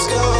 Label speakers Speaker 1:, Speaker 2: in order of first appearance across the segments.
Speaker 1: Let's go.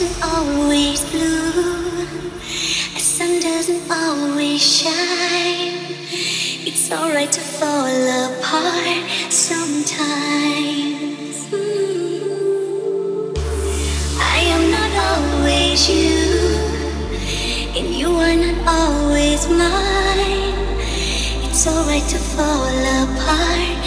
Speaker 1: Always blue. The sun doesn't always shine. It's alright to fall apart sometimes. Mm. I am not always you, and you are not always mine. It's alright to fall apart